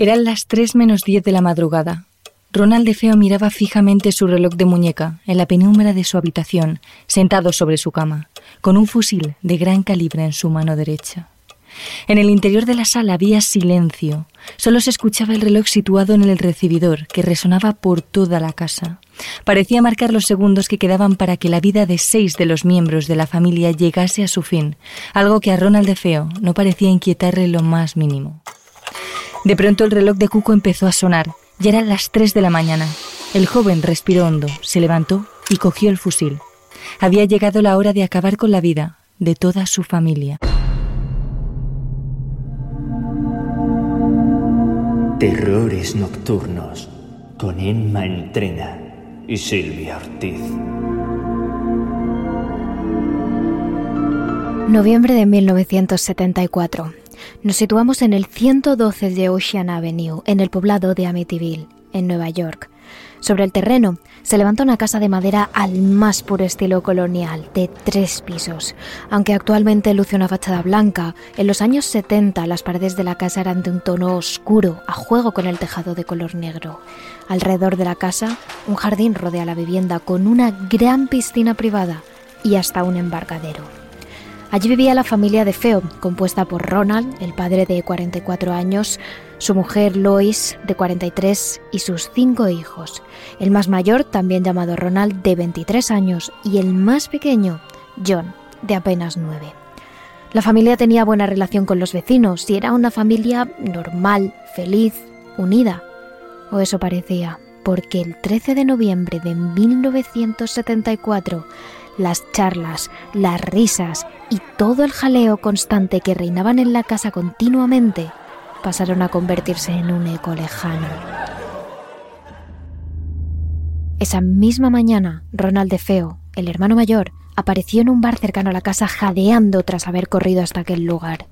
Eran las 3 menos 10 de la madrugada. Ronald de Feo miraba fijamente su reloj de muñeca en la penumbra de su habitación, sentado sobre su cama, con un fusil de gran calibre en su mano derecha. En el interior de la sala había silencio. Solo se escuchaba el reloj situado en el recibidor, que resonaba por toda la casa. Parecía marcar los segundos que quedaban para que la vida de seis de los miembros de la familia llegase a su fin, algo que a Ronald de Feo no parecía inquietarle lo más mínimo. De pronto el reloj de Cuco empezó a sonar ya eran las tres de la mañana. El joven respiró hondo, se levantó y cogió el fusil. Había llegado la hora de acabar con la vida de toda su familia. Terrores Nocturnos con Emma Entrena y Silvia Ortiz. Noviembre de 1974. Nos situamos en el 112 de Ocean Avenue, en el poblado de Amityville, en Nueva York. Sobre el terreno se levanta una casa de madera al más puro estilo colonial, de tres pisos. Aunque actualmente luce una fachada blanca, en los años 70 las paredes de la casa eran de un tono oscuro, a juego con el tejado de color negro. Alrededor de la casa, un jardín rodea la vivienda con una gran piscina privada y hasta un embarcadero. Allí vivía la familia de Feo, compuesta por Ronald, el padre de 44 años, su mujer Lois, de 43, y sus cinco hijos. El más mayor, también llamado Ronald, de 23 años, y el más pequeño, John, de apenas 9. La familia tenía buena relación con los vecinos y era una familia normal, feliz, unida. O eso parecía, porque el 13 de noviembre de 1974 las charlas, las risas y todo el jaleo constante que reinaban en la casa continuamente pasaron a convertirse en un eco lejano. Esa misma mañana, Ronald de Feo, el hermano mayor, apareció en un bar cercano a la casa jadeando tras haber corrido hasta aquel lugar.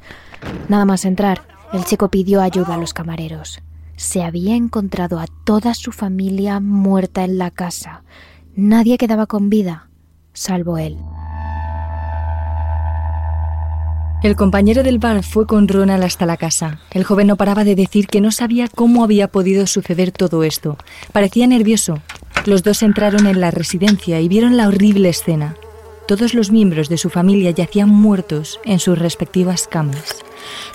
Nada más entrar, el chico pidió ayuda a los camareros. Se había encontrado a toda su familia muerta en la casa. Nadie quedaba con vida, salvo él. El compañero del bar fue con Ronald hasta la casa. El joven no paraba de decir que no sabía cómo había podido suceder todo esto. Parecía nervioso. Los dos entraron en la residencia y vieron la horrible escena. Todos los miembros de su familia yacían muertos en sus respectivas camas.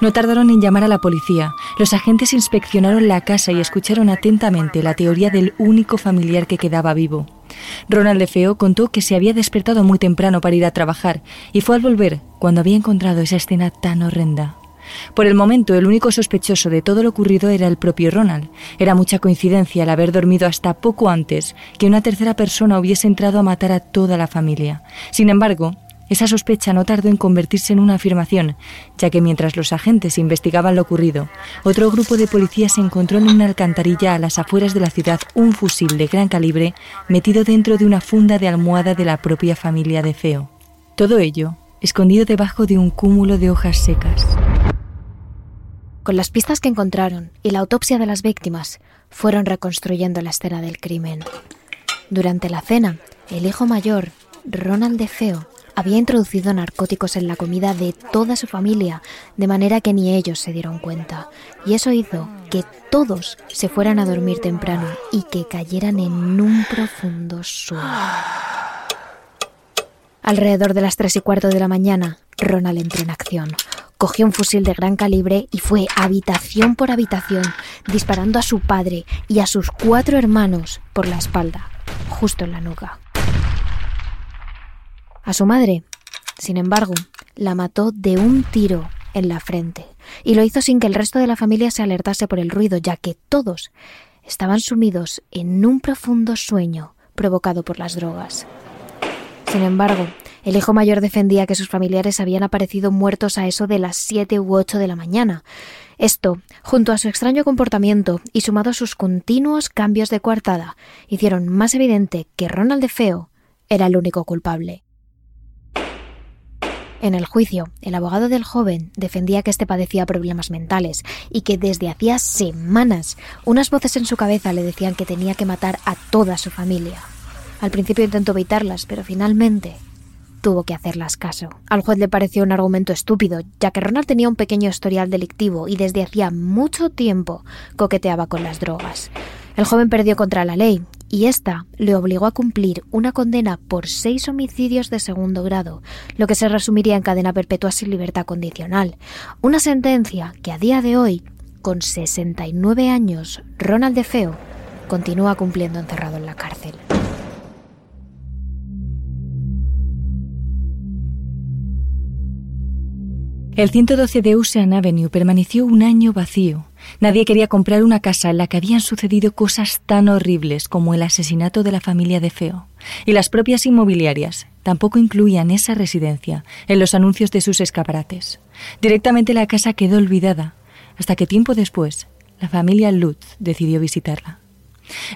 No tardaron en llamar a la policía. Los agentes inspeccionaron la casa y escucharon atentamente la teoría del único familiar que quedaba vivo. Ronald de Feo contó que se había despertado muy temprano para ir a trabajar y fue al volver cuando había encontrado esa escena tan horrenda. Por el momento, el único sospechoso de todo lo ocurrido era el propio Ronald. Era mucha coincidencia el haber dormido hasta poco antes que una tercera persona hubiese entrado a matar a toda la familia. Sin embargo, esa sospecha no tardó en convertirse en una afirmación, ya que mientras los agentes investigaban lo ocurrido, otro grupo de policías encontró en una alcantarilla a las afueras de la ciudad un fusil de gran calibre metido dentro de una funda de almohada de la propia familia de Feo. Todo ello escondido debajo de un cúmulo de hojas secas. Con las pistas que encontraron y la autopsia de las víctimas, fueron reconstruyendo la escena del crimen. Durante la cena, el hijo mayor, Ronald de Feo, había introducido narcóticos en la comida de toda su familia, de manera que ni ellos se dieron cuenta. Y eso hizo que todos se fueran a dormir temprano y que cayeran en un profundo sueño. Alrededor de las tres y cuarto de la mañana, Ronald entró en acción. Cogió un fusil de gran calibre y fue habitación por habitación, disparando a su padre y a sus cuatro hermanos por la espalda, justo en la nuca. A su madre, sin embargo, la mató de un tiro en la frente, y lo hizo sin que el resto de la familia se alertase por el ruido, ya que todos estaban sumidos en un profundo sueño provocado por las drogas. Sin embargo, el hijo mayor defendía que sus familiares habían aparecido muertos a eso de las siete u ocho de la mañana. Esto, junto a su extraño comportamiento y sumado a sus continuos cambios de coartada, hicieron más evidente que Ronald de Feo era el único culpable. En el juicio, el abogado del joven defendía que éste padecía problemas mentales y que desde hacía semanas unas voces en su cabeza le decían que tenía que matar a toda su familia. Al principio intentó evitarlas, pero finalmente tuvo que hacerlas caso. Al juez le pareció un argumento estúpido, ya que Ronald tenía un pequeño historial delictivo y desde hacía mucho tiempo coqueteaba con las drogas. El joven perdió contra la ley y esta le obligó a cumplir una condena por seis homicidios de segundo grado, lo que se resumiría en cadena perpetua sin libertad condicional. Una sentencia que a día de hoy, con 69 años, Ronald de Feo continúa cumpliendo encerrado en la cárcel. El 112 de Ocean Avenue permaneció un año vacío. Nadie quería comprar una casa en la que habían sucedido cosas tan horribles como el asesinato de la familia de Feo. Y las propias inmobiliarias tampoco incluían esa residencia en los anuncios de sus escaparates. Directamente la casa quedó olvidada, hasta que tiempo después la familia Lutz decidió visitarla.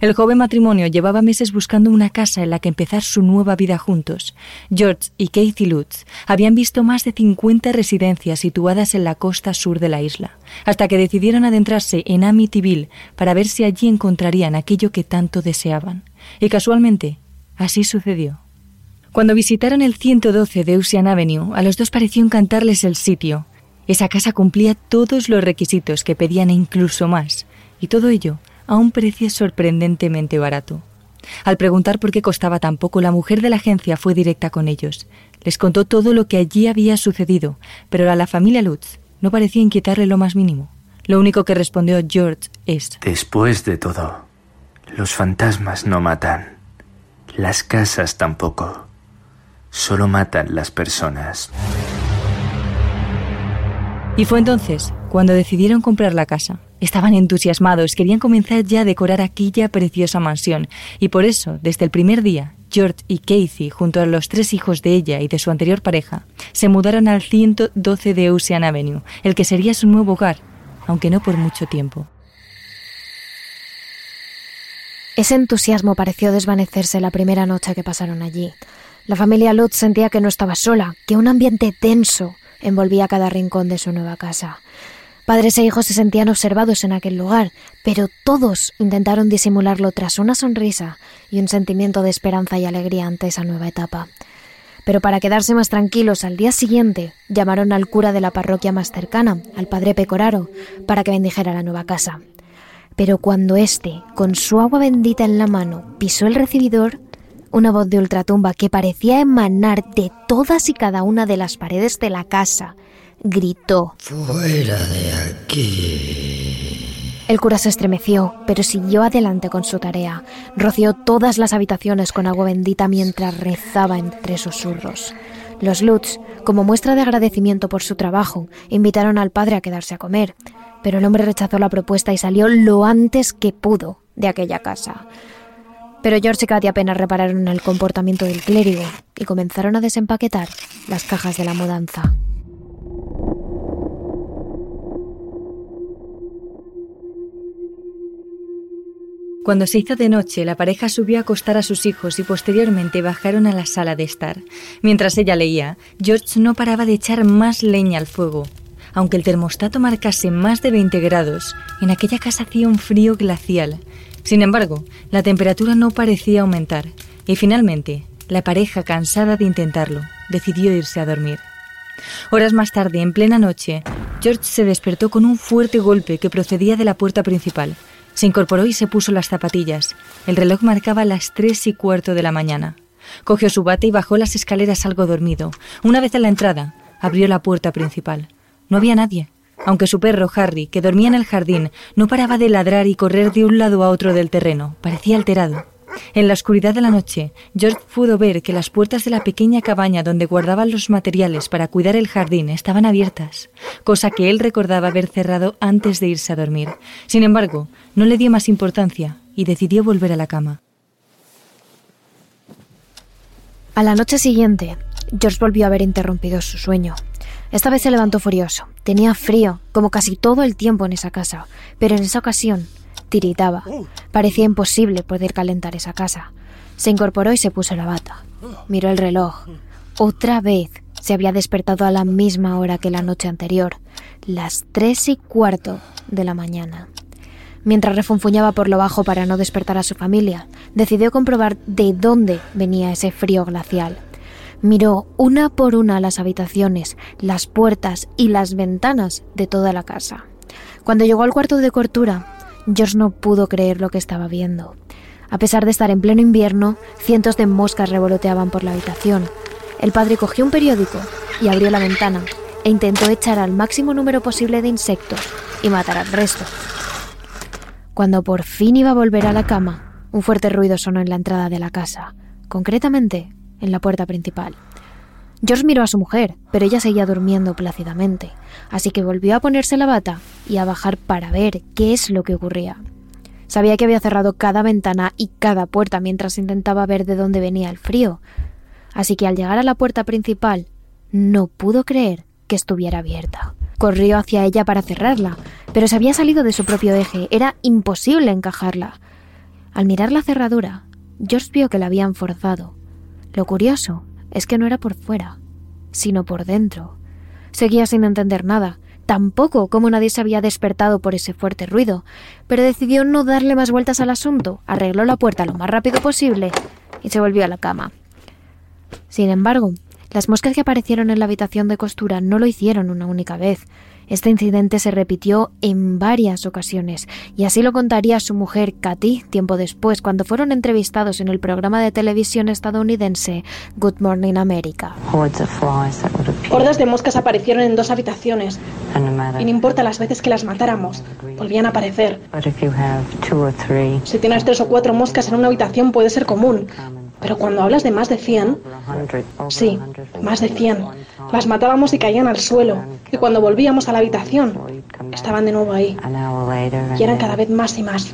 El joven matrimonio llevaba meses buscando una casa en la que empezar su nueva vida juntos. George y Kathy Lutz habían visto más de 50 residencias situadas en la costa sur de la isla, hasta que decidieron adentrarse en Amityville para ver si allí encontrarían aquello que tanto deseaban. Y casualmente, así sucedió. Cuando visitaron el 112 de Ocean Avenue, a los dos pareció encantarles el sitio. Esa casa cumplía todos los requisitos que pedían e incluso más, y todo ello a un precio sorprendentemente barato. Al preguntar por qué costaba tan poco, la mujer de la agencia fue directa con ellos. Les contó todo lo que allí había sucedido, pero a la familia Lutz no parecía inquietarle lo más mínimo. Lo único que respondió George es... Después de todo, los fantasmas no matan. Las casas tampoco. Solo matan las personas. Y fue entonces cuando decidieron comprar la casa. Estaban entusiasmados, querían comenzar ya a decorar aquella preciosa mansión, y por eso, desde el primer día, George y Casey, junto a los tres hijos de ella y de su anterior pareja, se mudaron al 112 de Ocean Avenue, el que sería su nuevo hogar, aunque no por mucho tiempo. Ese entusiasmo pareció desvanecerse la primera noche que pasaron allí. La familia Lutz sentía que no estaba sola, que un ambiente tenso envolvía cada rincón de su nueva casa. Padres e hijos se sentían observados en aquel lugar, pero todos intentaron disimularlo tras una sonrisa y un sentimiento de esperanza y alegría ante esa nueva etapa. Pero para quedarse más tranquilos al día siguiente, llamaron al cura de la parroquia más cercana, al padre Pecoraro, para que bendijera la nueva casa. Pero cuando éste, con su agua bendita en la mano, pisó el recibidor, una voz de ultratumba que parecía emanar de todas y cada una de las paredes de la casa gritó. Fuera de aquí. El cura se estremeció, pero siguió adelante con su tarea. Roció todas las habitaciones con agua bendita mientras rezaba entre susurros. Los Lutz, como muestra de agradecimiento por su trabajo, invitaron al padre a quedarse a comer, pero el hombre rechazó la propuesta y salió lo antes que pudo de aquella casa. Pero George y Katy apenas repararon en el comportamiento del clérigo y comenzaron a desempaquetar las cajas de la mudanza. Cuando se hizo de noche, la pareja subió a acostar a sus hijos y posteriormente bajaron a la sala de estar. Mientras ella leía, George no paraba de echar más leña al fuego. Aunque el termostato marcase más de 20 grados, en aquella casa hacía un frío glacial. Sin embargo, la temperatura no parecía aumentar, y finalmente, la pareja, cansada de intentarlo, decidió irse a dormir. Horas más tarde, en plena noche, George se despertó con un fuerte golpe que procedía de la puerta principal. Se incorporó y se puso las zapatillas. El reloj marcaba las tres y cuarto de la mañana. Cogió su bate y bajó las escaleras algo dormido. Una vez en la entrada, abrió la puerta principal. No había nadie, aunque su perro Harry, que dormía en el jardín, no paraba de ladrar y correr de un lado a otro del terreno. Parecía alterado. En la oscuridad de la noche, George pudo ver que las puertas de la pequeña cabaña donde guardaban los materiales para cuidar el jardín estaban abiertas, cosa que él recordaba haber cerrado antes de irse a dormir. Sin embargo, no le dio más importancia y decidió volver a la cama. A la noche siguiente, George volvió a haber interrumpido su sueño. Esta vez se levantó furioso. Tenía frío, como casi todo el tiempo en esa casa, pero en esa ocasión tiritaba. Parecía imposible poder calentar esa casa. Se incorporó y se puso la bata. Miró el reloj. Otra vez se había despertado a la misma hora que la noche anterior, las tres y cuarto de la mañana. Mientras refunfuñaba por lo bajo para no despertar a su familia, decidió comprobar de dónde venía ese frío glacial. Miró una por una las habitaciones, las puertas y las ventanas de toda la casa. Cuando llegó al cuarto de cortura, George no pudo creer lo que estaba viendo. A pesar de estar en pleno invierno, cientos de moscas revoloteaban por la habitación. El padre cogió un periódico y abrió la ventana e intentó echar al máximo número posible de insectos y matar al resto. Cuando por fin iba a volver a la cama, un fuerte ruido sonó en la entrada de la casa, concretamente en la puerta principal. George miró a su mujer, pero ella seguía durmiendo plácidamente, así que volvió a ponerse la bata y a bajar para ver qué es lo que ocurría. Sabía que había cerrado cada ventana y cada puerta mientras intentaba ver de dónde venía el frío, así que al llegar a la puerta principal no pudo creer que estuviera abierta. Corrió hacia ella para cerrarla, pero se había salido de su propio eje, era imposible encajarla. Al mirar la cerradura, George vio que la habían forzado. Lo curioso es que no era por fuera, sino por dentro. Seguía sin entender nada, tampoco cómo nadie se había despertado por ese fuerte ruido, pero decidió no darle más vueltas al asunto, arregló la puerta lo más rápido posible y se volvió a la cama. Sin embargo, las moscas que aparecieron en la habitación de costura no lo hicieron una única vez. Este incidente se repitió en varias ocasiones, y así lo contaría su mujer Katy tiempo después, cuando fueron entrevistados en el programa de televisión estadounidense Good Morning America. Hordas de moscas aparecieron en dos habitaciones, y no importa las veces que las matáramos, volvían a aparecer. Si tienes tres o cuatro moscas en una habitación puede ser común, pero cuando hablas de más de 100, sí, más de 100, las matábamos y caían al suelo. Y cuando volvíamos a la habitación, estaban de nuevo ahí. Y eran cada vez más y más.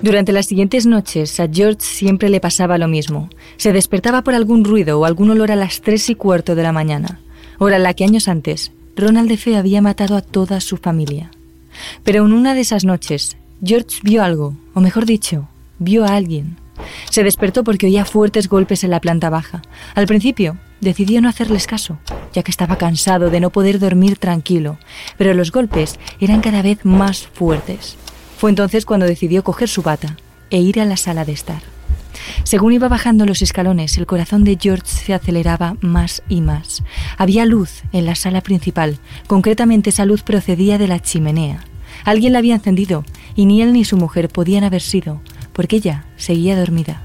Durante las siguientes noches, a George siempre le pasaba lo mismo. Se despertaba por algún ruido o algún olor a las tres y cuarto de la mañana, hora en la que años antes Ronald de Fe había matado a toda su familia. Pero en una de esas noches, George vio algo, o mejor dicho, vio a alguien. Se despertó porque oía fuertes golpes en la planta baja. Al principio decidió no hacerles caso, ya que estaba cansado de no poder dormir tranquilo, pero los golpes eran cada vez más fuertes. Fue entonces cuando decidió coger su bata e ir a la sala de estar. Según iba bajando los escalones, el corazón de George se aceleraba más y más. Había luz en la sala principal, concretamente esa luz procedía de la chimenea. Alguien la había encendido y ni él ni su mujer podían haber sido, porque ella seguía dormida.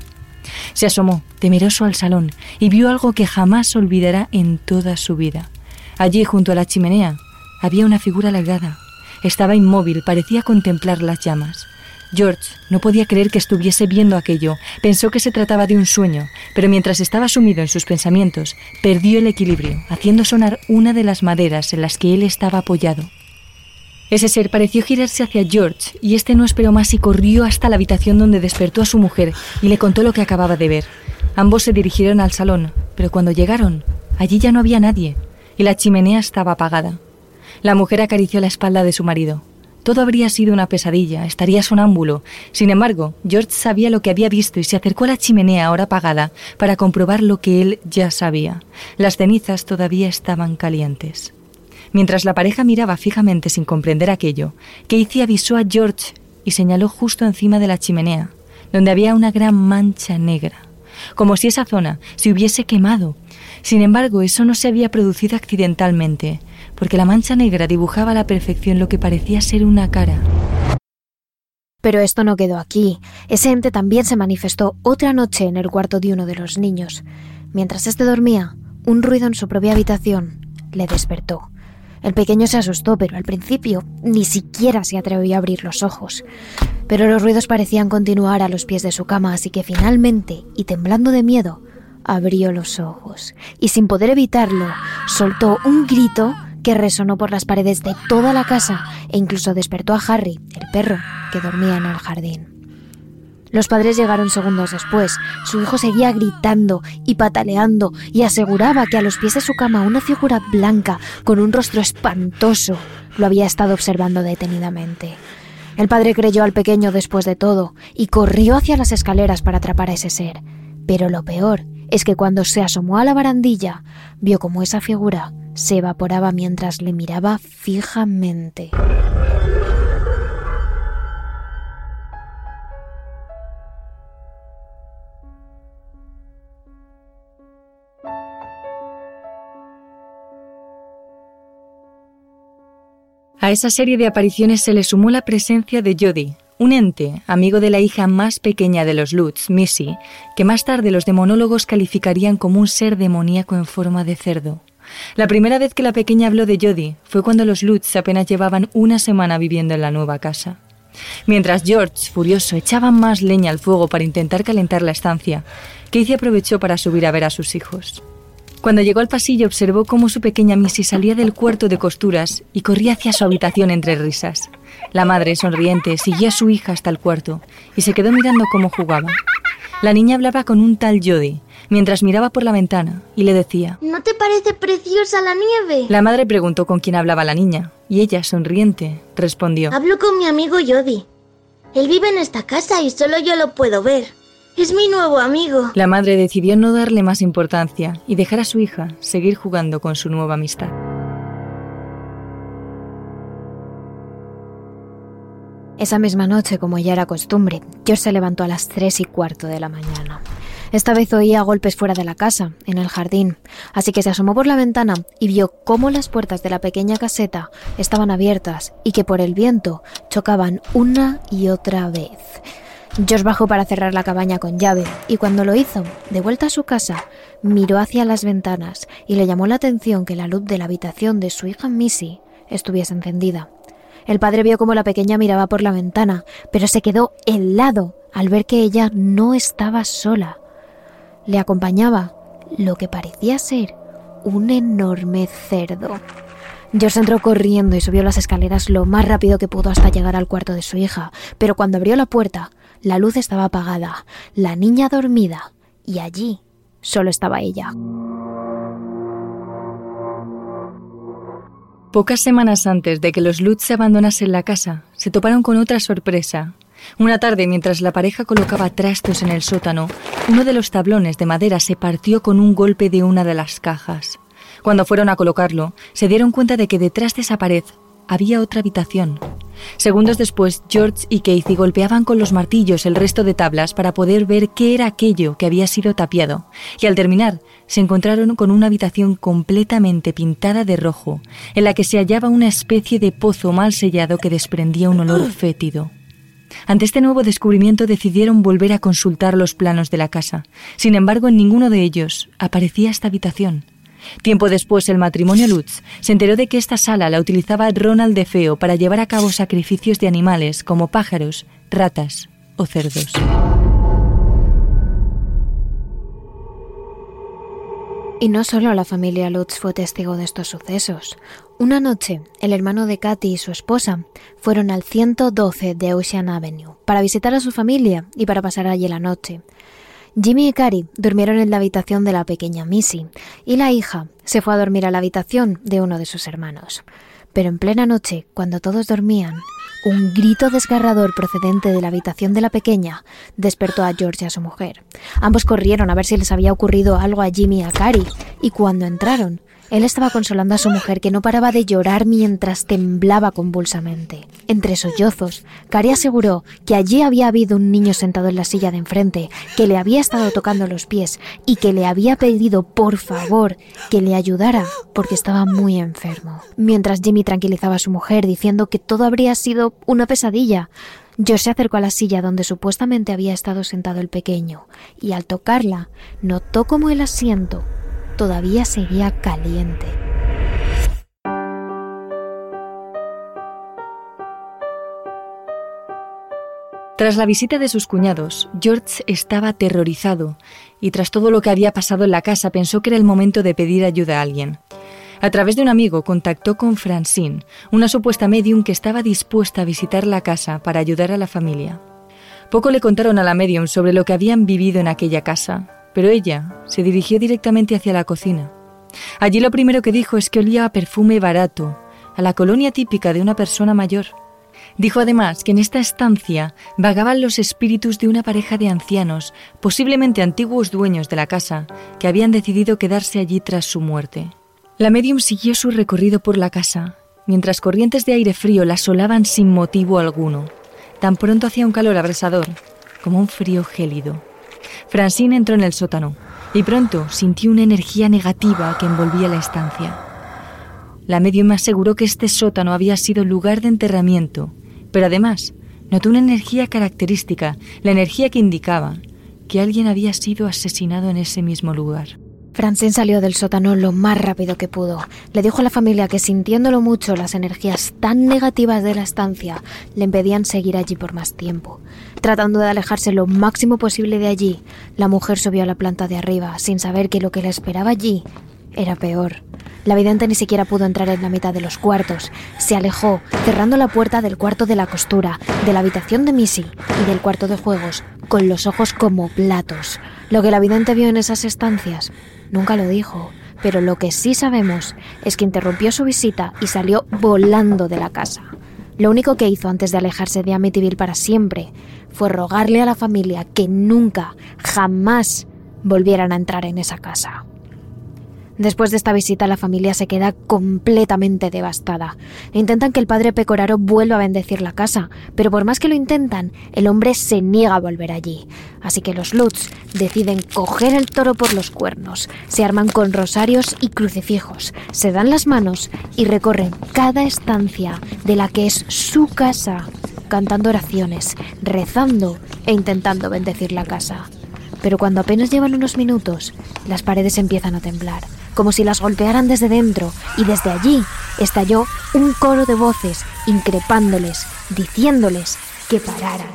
Se asomó, temeroso, al salón y vio algo que jamás olvidará en toda su vida. Allí, junto a la chimenea, había una figura alargada. Estaba inmóvil, parecía contemplar las llamas. George no podía creer que estuviese viendo aquello. Pensó que se trataba de un sueño, pero mientras estaba sumido en sus pensamientos, perdió el equilibrio, haciendo sonar una de las maderas en las que él estaba apoyado. Ese ser pareció girarse hacia George y este no esperó más y corrió hasta la habitación donde despertó a su mujer y le contó lo que acababa de ver. Ambos se dirigieron al salón, pero cuando llegaron, allí ya no había nadie y la chimenea estaba apagada. La mujer acarició la espalda de su marido. Todo habría sido una pesadilla, estaría sonámbulo. Sin embargo, George sabía lo que había visto y se acercó a la chimenea ahora apagada para comprobar lo que él ya sabía. Las cenizas todavía estaban calientes. Mientras la pareja miraba fijamente sin comprender aquello, Casey avisó a George y señaló justo encima de la chimenea, donde había una gran mancha negra, como si esa zona se hubiese quemado. Sin embargo, eso no se había producido accidentalmente, porque la mancha negra dibujaba a la perfección lo que parecía ser una cara. Pero esto no quedó aquí. Ese ente también se manifestó otra noche en el cuarto de uno de los niños. Mientras éste dormía, un ruido en su propia habitación le despertó. El pequeño se asustó, pero al principio ni siquiera se atrevió a abrir los ojos. Pero los ruidos parecían continuar a los pies de su cama, así que finalmente, y temblando de miedo, abrió los ojos y sin poder evitarlo, soltó un grito que resonó por las paredes de toda la casa e incluso despertó a Harry, el perro, que dormía en el jardín. Los padres llegaron segundos después. Su hijo seguía gritando y pataleando y aseguraba que a los pies de su cama una figura blanca con un rostro espantoso lo había estado observando detenidamente. El padre creyó al pequeño después de todo y corrió hacia las escaleras para atrapar a ese ser. Pero lo peor es que cuando se asomó a la barandilla, vio como esa figura se evaporaba mientras le miraba fijamente. A esa serie de apariciones se le sumó la presencia de Jody, un ente, amigo de la hija más pequeña de los Lutz, Missy, que más tarde los demonólogos calificarían como un ser demoníaco en forma de cerdo. La primera vez que la pequeña habló de Jody fue cuando los Lutz apenas llevaban una semana viviendo en la nueva casa. Mientras George, furioso, echaba más leña al fuego para intentar calentar la estancia, Casey aprovechó para subir a ver a sus hijos. Cuando llegó al pasillo observó cómo su pequeña Missy salía del cuarto de costuras y corría hacia su habitación entre risas. La madre, sonriente, siguió a su hija hasta el cuarto y se quedó mirando cómo jugaba. La niña hablaba con un tal Jody, mientras miraba por la ventana y le decía, ¿No te parece preciosa la nieve? La madre preguntó con quién hablaba la niña y ella, sonriente, respondió, Hablo con mi amigo Jody. Él vive en esta casa y solo yo lo puedo ver. Es mi nuevo amigo. La madre decidió no darle más importancia y dejar a su hija seguir jugando con su nueva amistad. Esa misma noche, como ya era costumbre, George se levantó a las tres y cuarto de la mañana. Esta vez oía golpes fuera de la casa, en el jardín, así que se asomó por la ventana y vio cómo las puertas de la pequeña caseta estaban abiertas y que por el viento chocaban una y otra vez. George bajó para cerrar la cabaña con llave y cuando lo hizo, de vuelta a su casa, miró hacia las ventanas y le llamó la atención que la luz de la habitación de su hija Missy estuviese encendida. El padre vio cómo la pequeña miraba por la ventana, pero se quedó helado al ver que ella no estaba sola. Le acompañaba lo que parecía ser un enorme cerdo. George entró corriendo y subió las escaleras lo más rápido que pudo hasta llegar al cuarto de su hija, pero cuando abrió la puerta, la luz estaba apagada, la niña dormida, y allí solo estaba ella. Pocas semanas antes de que los Lutz se abandonasen la casa, se toparon con otra sorpresa. Una tarde, mientras la pareja colocaba trastos en el sótano, uno de los tablones de madera se partió con un golpe de una de las cajas. Cuando fueron a colocarlo, se dieron cuenta de que detrás de esa pared había otra habitación. Segundos después, George y Casey golpeaban con los martillos el resto de tablas para poder ver qué era aquello que había sido tapiado, y al terminar, se encontraron con una habitación completamente pintada de rojo, en la que se hallaba una especie de pozo mal sellado que desprendía un olor fétido. Ante este nuevo descubrimiento decidieron volver a consultar los planos de la casa. Sin embargo, en ninguno de ellos aparecía esta habitación. Tiempo después, el matrimonio Lutz se enteró de que esta sala la utilizaba Ronald de Feo para llevar a cabo sacrificios de animales como pájaros, ratas o cerdos. Y no solo la familia Lutz fue testigo de estos sucesos. Una noche, el hermano de Katy y su esposa fueron al 112 de Ocean Avenue para visitar a su familia y para pasar allí la noche. Jimmy y Carrie durmieron en la habitación de la pequeña Missy y la hija se fue a dormir a la habitación de uno de sus hermanos. Pero en plena noche, cuando todos dormían, un grito desgarrador procedente de la habitación de la pequeña despertó a George y a su mujer. Ambos corrieron a ver si les había ocurrido algo a Jimmy y a Carrie, y cuando entraron, él estaba consolando a su mujer que no paraba de llorar mientras temblaba convulsamente. Entre sollozos, Cari aseguró que allí había habido un niño sentado en la silla de enfrente, que le había estado tocando los pies y que le había pedido por favor que le ayudara porque estaba muy enfermo. Mientras Jimmy tranquilizaba a su mujer diciendo que todo habría sido una pesadilla, Josh se acercó a la silla donde supuestamente había estado sentado el pequeño y al tocarla notó como el asiento todavía seguía caliente. Tras la visita de sus cuñados, George estaba aterrorizado y tras todo lo que había pasado en la casa pensó que era el momento de pedir ayuda a alguien. A través de un amigo contactó con Francine, una supuesta medium que estaba dispuesta a visitar la casa para ayudar a la familia. Poco le contaron a la medium sobre lo que habían vivido en aquella casa, pero ella se dirigió directamente hacia la cocina. Allí lo primero que dijo es que olía a perfume barato, a la colonia típica de una persona mayor. Dijo además que en esta estancia vagaban los espíritus de una pareja de ancianos, posiblemente antiguos dueños de la casa, que habían decidido quedarse allí tras su muerte. La medium siguió su recorrido por la casa, mientras corrientes de aire frío la asolaban sin motivo alguno. Tan pronto hacía un calor abrasador, como un frío gélido. Francine entró en el sótano y pronto sintió una energía negativa que envolvía la estancia. La medium aseguró que este sótano había sido lugar de enterramiento, pero además notó una energía característica, la energía que indicaba que alguien había sido asesinado en ese mismo lugar. Francine salió del sótano lo más rápido que pudo. Le dijo a la familia que sintiéndolo mucho las energías tan negativas de la estancia le impedían seguir allí por más tiempo. Tratando de alejarse lo máximo posible de allí, la mujer subió a la planta de arriba sin saber que lo que le esperaba allí era peor. La vidente ni siquiera pudo entrar en la mitad de los cuartos. Se alejó, cerrando la puerta del cuarto de la costura, de la habitación de Missy y del cuarto de juegos, con los ojos como platos. Lo que la vidente vio en esas estancias Nunca lo dijo, pero lo que sí sabemos es que interrumpió su visita y salió volando de la casa. Lo único que hizo antes de alejarse de Amityville para siempre fue rogarle a la familia que nunca, jamás volvieran a entrar en esa casa. Después de esta visita la familia se queda completamente devastada. Intentan que el padre Pecoraro vuelva a bendecir la casa, pero por más que lo intentan, el hombre se niega a volver allí. Así que los Lutz deciden coger el toro por los cuernos, se arman con rosarios y crucifijos, se dan las manos y recorren cada estancia de la que es su casa, cantando oraciones, rezando e intentando bendecir la casa. Pero cuando apenas llevan unos minutos, las paredes empiezan a temblar como si las golpearan desde dentro, y desde allí estalló un coro de voces increpándoles, diciéndoles que pararan.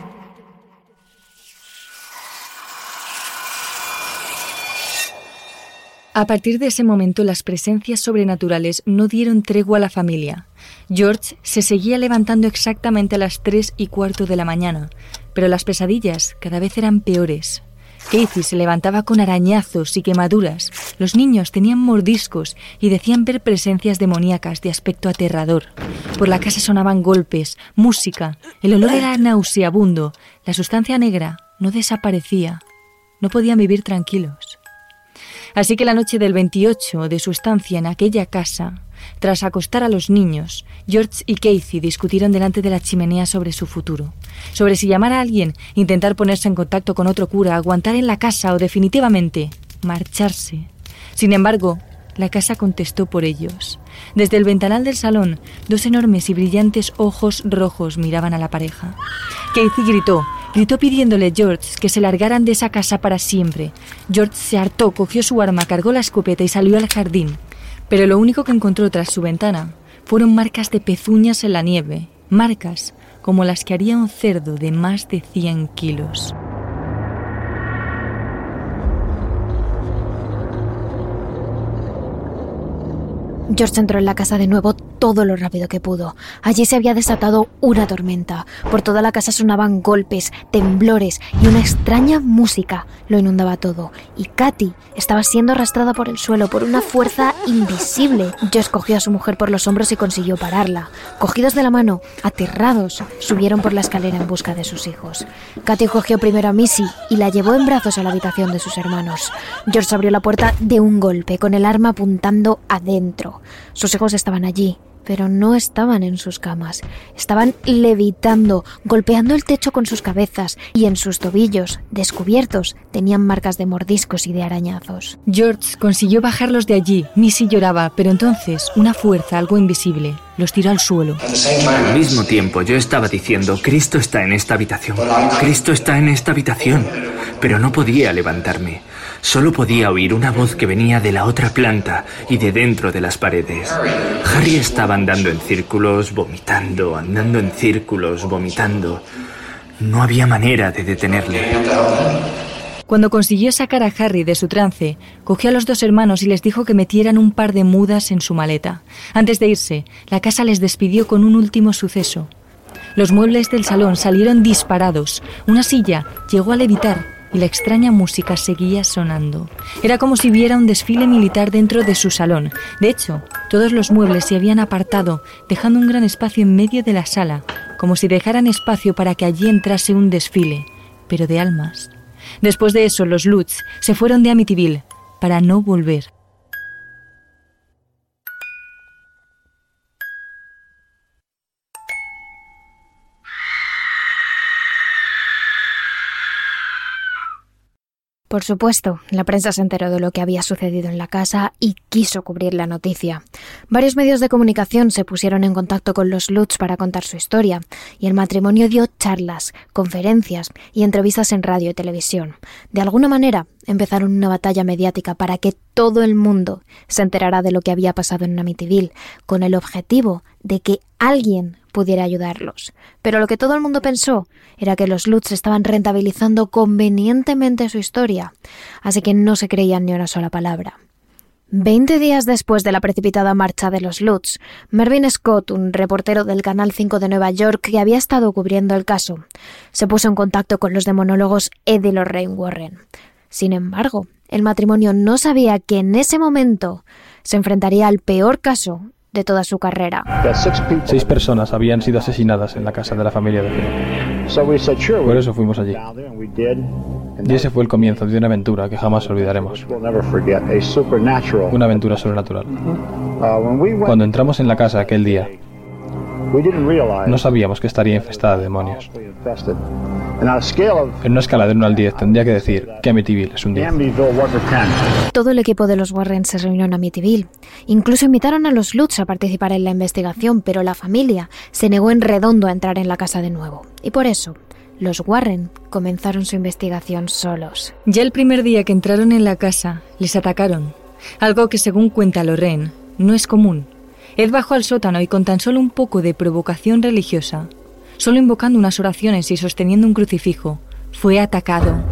A partir de ese momento las presencias sobrenaturales no dieron tregua a la familia. George se seguía levantando exactamente a las tres y cuarto de la mañana, pero las pesadillas cada vez eran peores. Casey se levantaba con arañazos y quemaduras. Los niños tenían mordiscos y decían ver presencias demoníacas de aspecto aterrador. Por la casa sonaban golpes, música, el olor era nauseabundo, la sustancia negra no desaparecía. No podían vivir tranquilos. Así que la noche del 28 de su estancia en aquella casa, tras acostar a los niños, George y Casey discutieron delante de la chimenea sobre su futuro, sobre si llamar a alguien, intentar ponerse en contacto con otro cura, aguantar en la casa o definitivamente marcharse. Sin embargo, la casa contestó por ellos. Desde el ventanal del salón, dos enormes y brillantes ojos rojos miraban a la pareja. Casey gritó, gritó pidiéndole a George que se largaran de esa casa para siempre. George se hartó, cogió su arma, cargó la escopeta y salió al jardín. Pero lo único que encontró tras su ventana fueron marcas de pezuñas en la nieve, marcas como las que haría un cerdo de más de 100 kilos. George entró en la casa de nuevo todo lo rápido que pudo. Allí se había desatado una tormenta. Por toda la casa sonaban golpes, temblores y una extraña música lo inundaba todo. Y Katy estaba siendo arrastrada por el suelo por una fuerza invisible. George cogió a su mujer por los hombros y consiguió pararla. Cogidos de la mano, aterrados, subieron por la escalera en busca de sus hijos. Katy cogió primero a Missy y la llevó en brazos a la habitación de sus hermanos. George abrió la puerta de un golpe, con el arma apuntando adentro. Sus hijos estaban allí, pero no estaban en sus camas. Estaban levitando, golpeando el techo con sus cabezas y en sus tobillos, descubiertos, tenían marcas de mordiscos y de arañazos. George consiguió bajarlos de allí. Missy lloraba, pero entonces una fuerza, algo invisible, los tiró al suelo. Al mismo tiempo yo estaba diciendo, Cristo está en esta habitación, Cristo está en esta habitación, pero no podía levantarme. Solo podía oír una voz que venía de la otra planta y de dentro de las paredes. Harry estaba andando en círculos, vomitando, andando en círculos, vomitando. No había manera de detenerle. Cuando consiguió sacar a Harry de su trance, cogió a los dos hermanos y les dijo que metieran un par de mudas en su maleta. Antes de irse, la casa les despidió con un último suceso. Los muebles del salón salieron disparados. Una silla llegó a levitar y la extraña música seguía sonando. Era como si hubiera un desfile militar dentro de su salón. De hecho, todos los muebles se habían apartado, dejando un gran espacio en medio de la sala, como si dejaran espacio para que allí entrase un desfile, pero de almas. Después de eso, los Lutz se fueron de Amityville para no volver. Por supuesto, la prensa se enteró de lo que había sucedido en la casa y quiso cubrir la noticia. Varios medios de comunicación se pusieron en contacto con los Lutz para contar su historia, y el matrimonio dio charlas, conferencias y entrevistas en radio y televisión. De alguna manera, empezaron una batalla mediática para que todo el mundo se enterara de lo que había pasado en Amityville, con el objetivo de que alguien pudiera ayudarlos. Pero lo que todo el mundo pensó era que los Lutz estaban rentabilizando convenientemente su historia, así que no se creían ni una sola palabra. Veinte días después de la precipitada marcha de los Lutz, Mervyn Scott, un reportero del Canal 5 de Nueva York que había estado cubriendo el caso, se puso en contacto con los demonólogos Ed y Lorraine Warren. Sin embargo, el matrimonio no sabía que en ese momento se enfrentaría al peor caso de toda su carrera. Seis personas habían sido asesinadas en la casa de la familia de Phil. Por eso fuimos allí. Y ese fue el comienzo de una aventura que jamás olvidaremos. Una aventura sobrenatural. Cuando entramos en la casa aquel día, no sabíamos que estaría infestada de demonios. En una escala de 1 al 10 tendría que decir que Amityville es un 10. Todo el equipo de los Warren se reunió en Amityville. Incluso invitaron a los Lutz a participar en la investigación, pero la familia se negó en redondo a entrar en la casa de nuevo. Y por eso, los Warren comenzaron su investigación solos. Ya el primer día que entraron en la casa, les atacaron. Algo que según cuenta Lorraine, no es común. Ed bajó al sótano y con tan solo un poco de provocación religiosa, solo invocando unas oraciones y sosteniendo un crucifijo, fue atacado.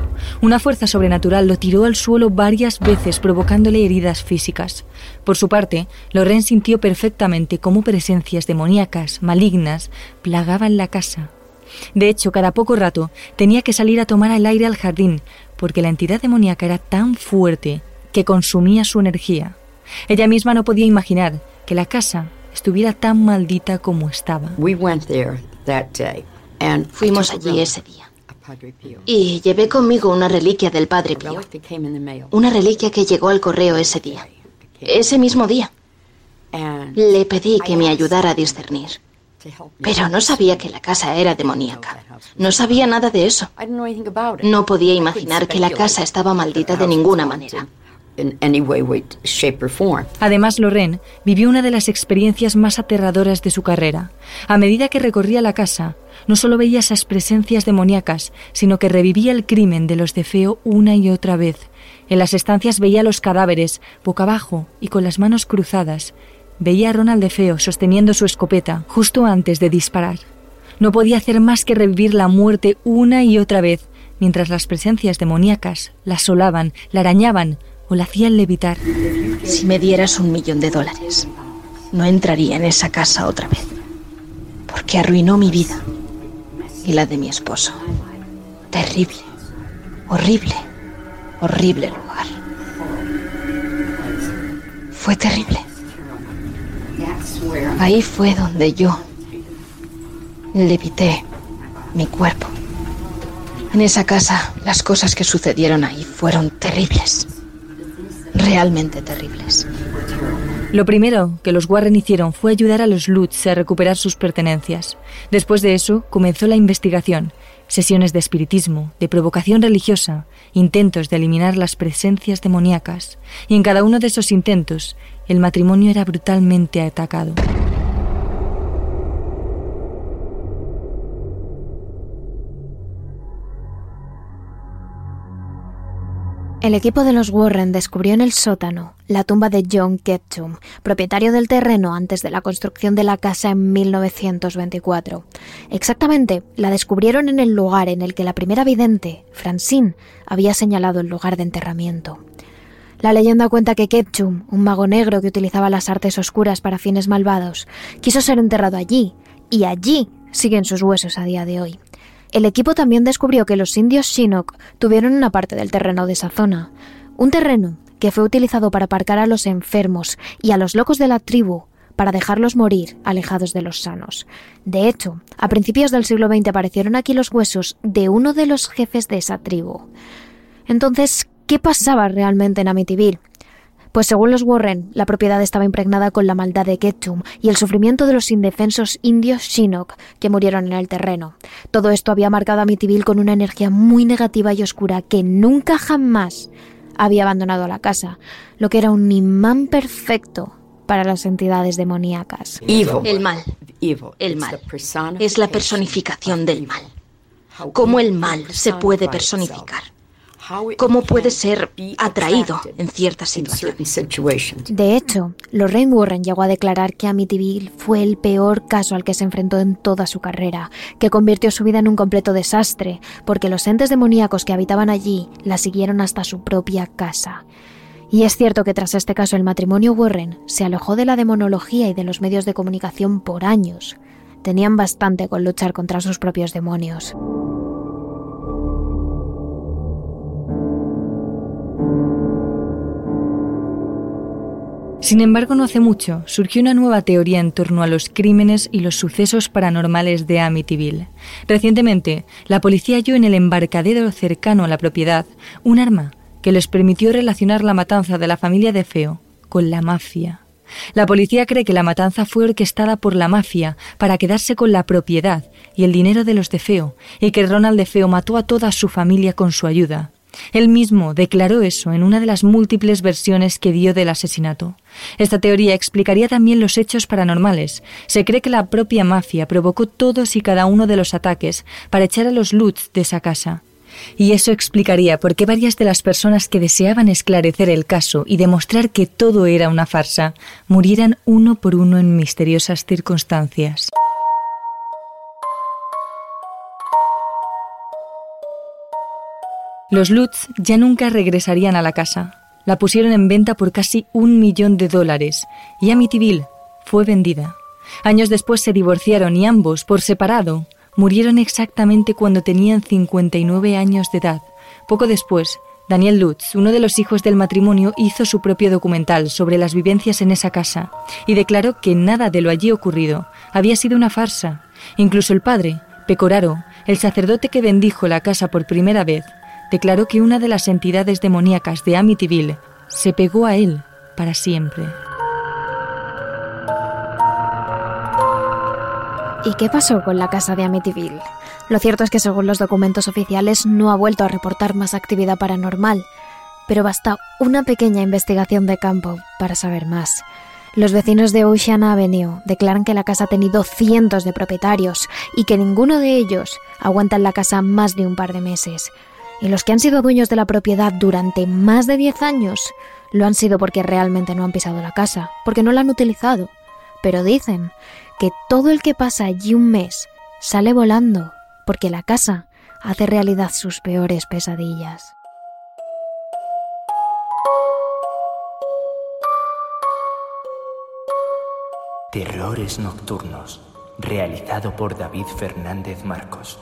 Una fuerza sobrenatural lo tiró al suelo varias veces, provocándole heridas físicas. Por su parte, Loren sintió perfectamente cómo presencias demoníacas, malignas, plagaban la casa. De hecho, cada poco rato tenía que salir a tomar el aire al jardín, porque la entidad demoníaca era tan fuerte que consumía su energía. Ella misma no podía imaginar que la casa estuviera tan maldita como estaba. Fuimos allí ese día. Y llevé conmigo una reliquia del Padre Pío. Una reliquia que llegó al correo ese día. Ese mismo día. Le pedí que me ayudara a discernir. Pero no sabía que la casa era demoníaca. No sabía nada de eso. No podía imaginar que la casa estaba maldita de ninguna manera. Además, Lorraine vivió una de las experiencias más aterradoras de su carrera. A medida que recorría la casa, no solo veía esas presencias demoníacas, sino que revivía el crimen de los de Feo una y otra vez. En las estancias veía los cadáveres, boca abajo y con las manos cruzadas. Veía a Ronald de Feo sosteniendo su escopeta justo antes de disparar. No podía hacer más que revivir la muerte una y otra vez, mientras las presencias demoníacas la asolaban, la arañaban, o la hacían levitar. Si me dieras un millón de dólares, no entraría en esa casa otra vez, porque arruinó mi vida y la de mi esposo. Terrible, horrible, horrible lugar. Fue terrible. Ahí fue donde yo levité mi cuerpo. En esa casa, las cosas que sucedieron ahí fueron terribles realmente terribles. Lo primero que los Warren hicieron fue ayudar a los Lutz a recuperar sus pertenencias. Después de eso comenzó la investigación, sesiones de espiritismo, de provocación religiosa, intentos de eliminar las presencias demoníacas, y en cada uno de esos intentos el matrimonio era brutalmente atacado. El equipo de los Warren descubrió en el sótano la tumba de John Ketchum, propietario del terreno antes de la construcción de la casa en 1924. Exactamente, la descubrieron en el lugar en el que la primera vidente, Francine, había señalado el lugar de enterramiento. La leyenda cuenta que Ketchum, un mago negro que utilizaba las artes oscuras para fines malvados, quiso ser enterrado allí, y allí siguen sus huesos a día de hoy. El equipo también descubrió que los indios Chinook tuvieron una parte del terreno de esa zona, un terreno que fue utilizado para aparcar a los enfermos y a los locos de la tribu para dejarlos morir alejados de los sanos. De hecho, a principios del siglo XX aparecieron aquí los huesos de uno de los jefes de esa tribu. Entonces, ¿qué pasaba realmente en Amityville? Pues según los Warren, la propiedad estaba impregnada con la maldad de Ketchum y el sufrimiento de los indefensos indios Chinook que murieron en el terreno. Todo esto había marcado a Amityville con una energía muy negativa y oscura que nunca jamás había abandonado la casa, lo que era un imán perfecto para las entidades demoníacas. El mal. El mal. Es la personificación del mal. ¿Cómo el mal se puede personificar? Cómo puede ser atraído en ciertas situaciones. De hecho, Lorraine Warren llegó a declarar que Amityville fue el peor caso al que se enfrentó en toda su carrera, que convirtió su vida en un completo desastre, porque los entes demoníacos que habitaban allí la siguieron hasta su propia casa. Y es cierto que tras este caso el matrimonio Warren se alojó de la demonología y de los medios de comunicación por años. Tenían bastante con luchar contra sus propios demonios. Sin embargo, no hace mucho surgió una nueva teoría en torno a los crímenes y los sucesos paranormales de Amityville. Recientemente, la policía halló en el embarcadero cercano a la propiedad un arma que les permitió relacionar la matanza de la familia de Feo con la mafia. La policía cree que la matanza fue orquestada por la mafia para quedarse con la propiedad y el dinero de los de Feo, y que Ronald de Feo mató a toda su familia con su ayuda. Él mismo declaró eso en una de las múltiples versiones que dio del asesinato. Esta teoría explicaría también los hechos paranormales. Se cree que la propia mafia provocó todos y cada uno de los ataques para echar a los Lutz de esa casa. Y eso explicaría por qué varias de las personas que deseaban esclarecer el caso y demostrar que todo era una farsa murieran uno por uno en misteriosas circunstancias. Los Lutz ya nunca regresarían a la casa. La pusieron en venta por casi un millón de dólares y Amityville fue vendida. Años después se divorciaron y ambos, por separado, murieron exactamente cuando tenían 59 años de edad. Poco después, Daniel Lutz, uno de los hijos del matrimonio, hizo su propio documental sobre las vivencias en esa casa y declaró que nada de lo allí ocurrido había sido una farsa. Incluso el padre, Pecoraro, el sacerdote que bendijo la casa por primera vez, declaró que una de las entidades demoníacas de Amityville se pegó a él para siempre. ¿Y qué pasó con la casa de Amityville? Lo cierto es que según los documentos oficiales no ha vuelto a reportar más actividad paranormal, pero basta una pequeña investigación de campo para saber más. Los vecinos de Ocean Avenue declaran que la casa ha tenido cientos de propietarios y que ninguno de ellos aguanta en la casa más de un par de meses. Y los que han sido dueños de la propiedad durante más de 10 años lo han sido porque realmente no han pisado la casa, porque no la han utilizado. Pero dicen que todo el que pasa allí un mes sale volando, porque la casa hace realidad sus peores pesadillas. Terrores Nocturnos, realizado por David Fernández Marcos.